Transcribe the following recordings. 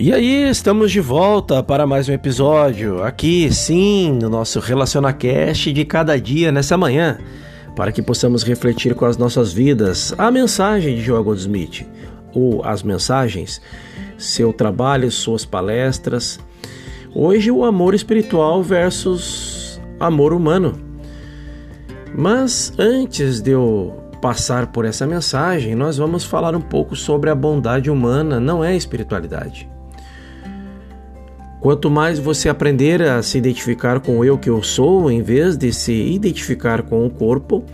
E aí, estamos de volta para mais um episódio, aqui sim, no nosso RelacionaCast de cada dia nessa manhã, para que possamos refletir com as nossas vidas a mensagem de João Goldsmith, ou as mensagens, seu trabalho, suas palestras. Hoje, o amor espiritual versus amor humano. Mas antes de eu passar por essa mensagem, nós vamos falar um pouco sobre a bondade humana, não é espiritualidade. Quanto mais você aprender a se identificar com o eu que eu sou, em vez de se identificar com o corpo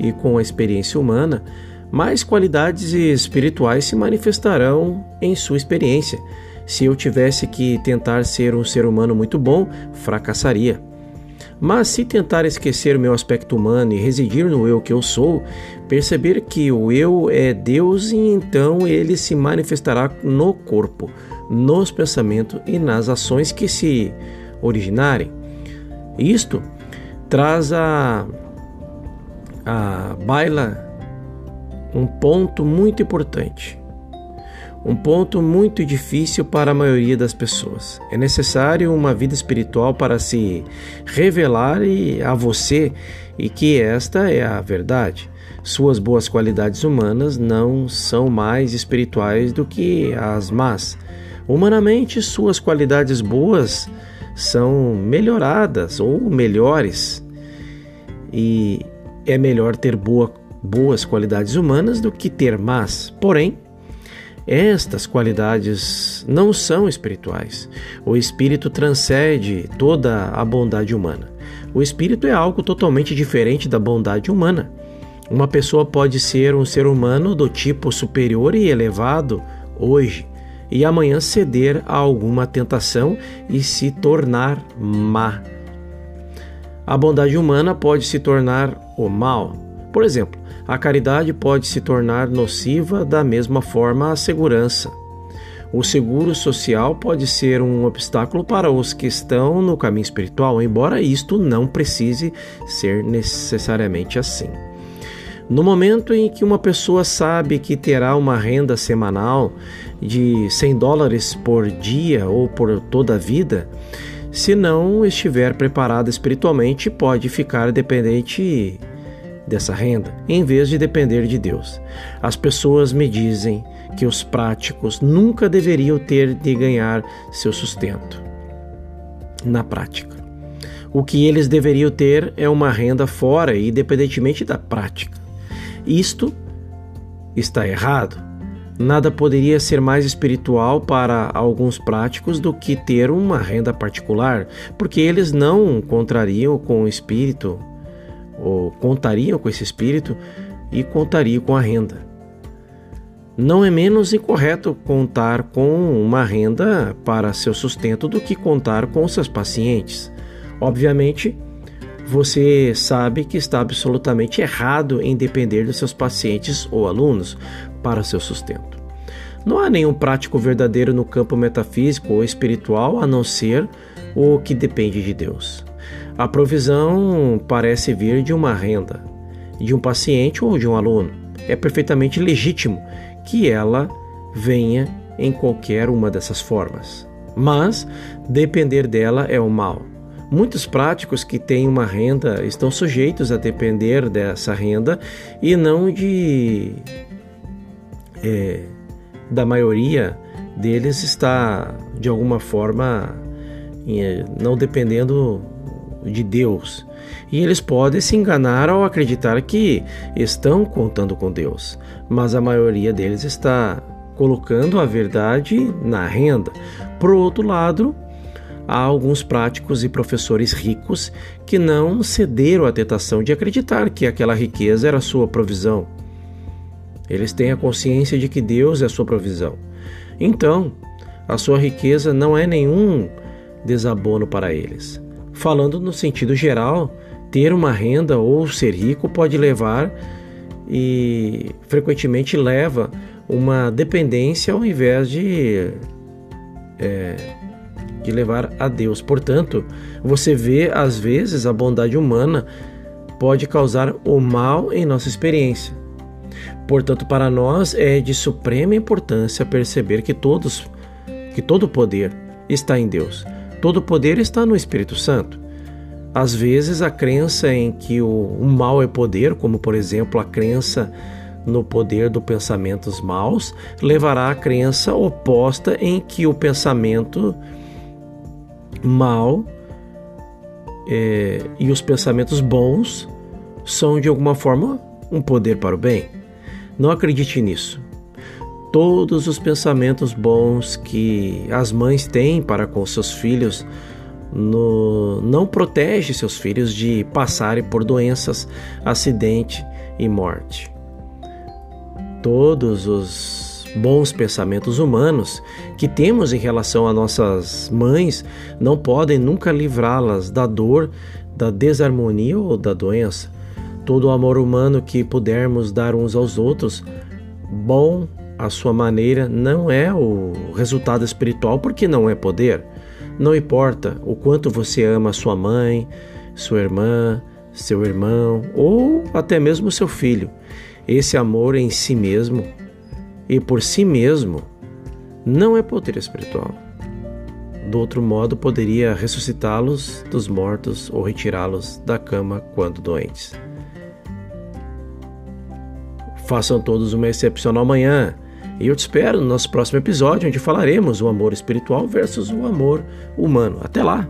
e com a experiência humana, mais qualidades espirituais se manifestarão em sua experiência. Se eu tivesse que tentar ser um ser humano muito bom, fracassaria. Mas se tentar esquecer o meu aspecto humano e residir no eu que eu sou, perceber que o eu é Deus e então ele se manifestará no corpo nos pensamentos e nas ações que se originarem. Isto traz a, a baila um ponto muito importante, um ponto muito difícil para a maioria das pessoas. É necessário uma vida espiritual para se revelar a você e que esta é a verdade. Suas boas qualidades humanas não são mais espirituais do que as más. Humanamente, suas qualidades boas são melhoradas ou melhores. E é melhor ter boa, boas qualidades humanas do que ter más. Porém, estas qualidades não são espirituais. O espírito transcende toda a bondade humana. O espírito é algo totalmente diferente da bondade humana. Uma pessoa pode ser um ser humano do tipo superior e elevado hoje, e amanhã ceder a alguma tentação e se tornar má. A bondade humana pode se tornar o mal. Por exemplo, a caridade pode se tornar nociva da mesma forma a segurança. O seguro social pode ser um obstáculo para os que estão no caminho espiritual, embora isto não precise ser necessariamente assim. No momento em que uma pessoa sabe que terá uma renda semanal de 100 dólares por dia ou por toda a vida, se não estiver preparada espiritualmente, pode ficar dependente dessa renda, em vez de depender de Deus. As pessoas me dizem que os práticos nunca deveriam ter de ganhar seu sustento. Na prática, o que eles deveriam ter é uma renda fora, independentemente da prática. Isto está errado. Nada poderia ser mais espiritual para alguns práticos do que ter uma renda particular, porque eles não contrariam com o espírito, ou contariam com esse espírito e contariam com a renda. Não é menos incorreto contar com uma renda para seu sustento do que contar com seus pacientes. Obviamente, você sabe que está absolutamente errado em depender dos seus pacientes ou alunos para seu sustento. Não há nenhum prático verdadeiro no campo metafísico ou espiritual a não ser o que depende de Deus. A provisão parece vir de uma renda, de um paciente ou de um aluno. É perfeitamente legítimo que ela venha em qualquer uma dessas formas. Mas depender dela é o mal. Muitos práticos que têm uma renda estão sujeitos a depender dessa renda e não de é, da maioria deles está de alguma forma é, não dependendo de Deus. E eles podem se enganar ao acreditar que estão contando com Deus, mas a maioria deles está colocando a verdade na renda. Por outro lado, há alguns práticos e professores ricos que não cederam à tentação de acreditar que aquela riqueza era sua provisão. Eles têm a consciência de que Deus é sua provisão. Então, a sua riqueza não é nenhum desabono para eles. Falando no sentido geral, ter uma renda ou ser rico pode levar e frequentemente leva uma dependência ao invés de é, de levar a Deus. Portanto, você vê às vezes a bondade humana pode causar o mal em nossa experiência. Portanto, para nós é de suprema importância perceber que todos que todo poder está em Deus. Todo poder está no Espírito Santo. Às vezes, a crença em que o, o mal é poder, como por exemplo a crença no poder dos pensamentos maus, levará à crença oposta em que o pensamento mal é, e os pensamentos bons são de alguma forma um poder para o bem. Não acredite nisso. Todos os pensamentos bons que as mães têm para com seus filhos no, não protege seus filhos de passarem por doenças, acidente e morte. Todos os bons pensamentos humanos que temos em relação a nossas mães não podem nunca livrá-las da dor, da desarmonia ou da doença. Todo o amor humano que pudermos dar uns aos outros, bom à sua maneira, não é o resultado espiritual porque não é poder. Não importa o quanto você ama sua mãe, sua irmã, seu irmão ou até mesmo seu filho. Esse amor em si mesmo e por si mesmo não é poder espiritual. Do outro modo, poderia ressuscitá-los dos mortos ou retirá-los da cama quando doentes. Façam todos uma excepcional manhã. E eu te espero no nosso próximo episódio, onde falaremos o amor espiritual versus o amor humano. Até lá!